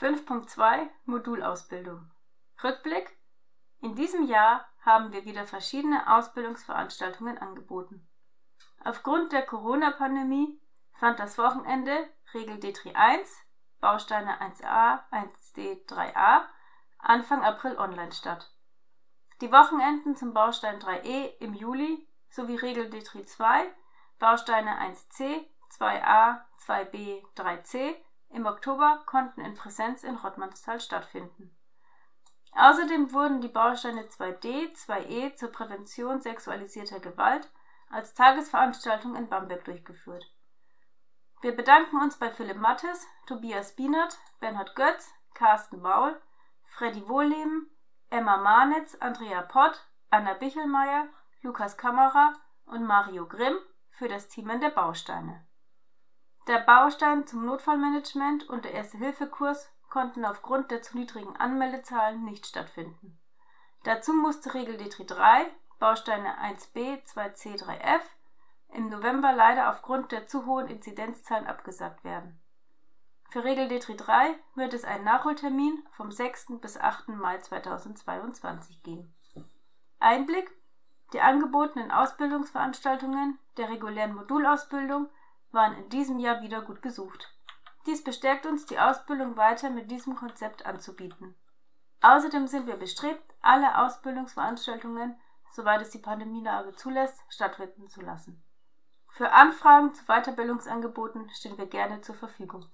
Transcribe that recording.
5.2 Modulausbildung Rückblick In diesem Jahr haben wir wieder verschiedene Ausbildungsveranstaltungen angeboten. Aufgrund der Corona-Pandemie fand das Wochenende Regel D3 1, Bausteine 1a, 1d, 3a Anfang April online statt. Die Wochenenden zum Baustein 3e im Juli sowie Regel D3 2, Bausteine 1c, 2a, 2b, 3c im Oktober konnten in Präsenz in Rottmannsthal stattfinden. Außerdem wurden die Bausteine 2d, 2e zur Prävention sexualisierter Gewalt als Tagesveranstaltung in Bamberg durchgeführt. Wir bedanken uns bei Philipp Mattes, Tobias Bienert, Bernhard Götz, Carsten Maul, Freddy Wohlleben, Emma Marnitz, Andrea Pott, Anna Bichelmeier, Lukas Kammerer und Mario Grimm für das Team der Bausteine. Der Baustein zum Notfallmanagement und der Erste-Hilfe-Kurs konnten aufgrund der zu niedrigen Anmeldezahlen nicht stattfinden. Dazu musste Regel DT 3, Bausteine 1b, 2c, 3f im November leider aufgrund der zu hohen Inzidenzzahlen abgesagt werden. Für Regel DT 3 wird es einen Nachholtermin vom 6. bis 8. Mai 2022 geben. Einblick Die angebotenen Ausbildungsveranstaltungen der regulären Modulausbildung waren in diesem Jahr wieder gut besucht. Dies bestärkt uns, die Ausbildung weiter mit diesem Konzept anzubieten. Außerdem sind wir bestrebt, alle Ausbildungsveranstaltungen, soweit es die Pandemielage zulässt, stattfinden zu lassen. Für Anfragen zu Weiterbildungsangeboten stehen wir gerne zur Verfügung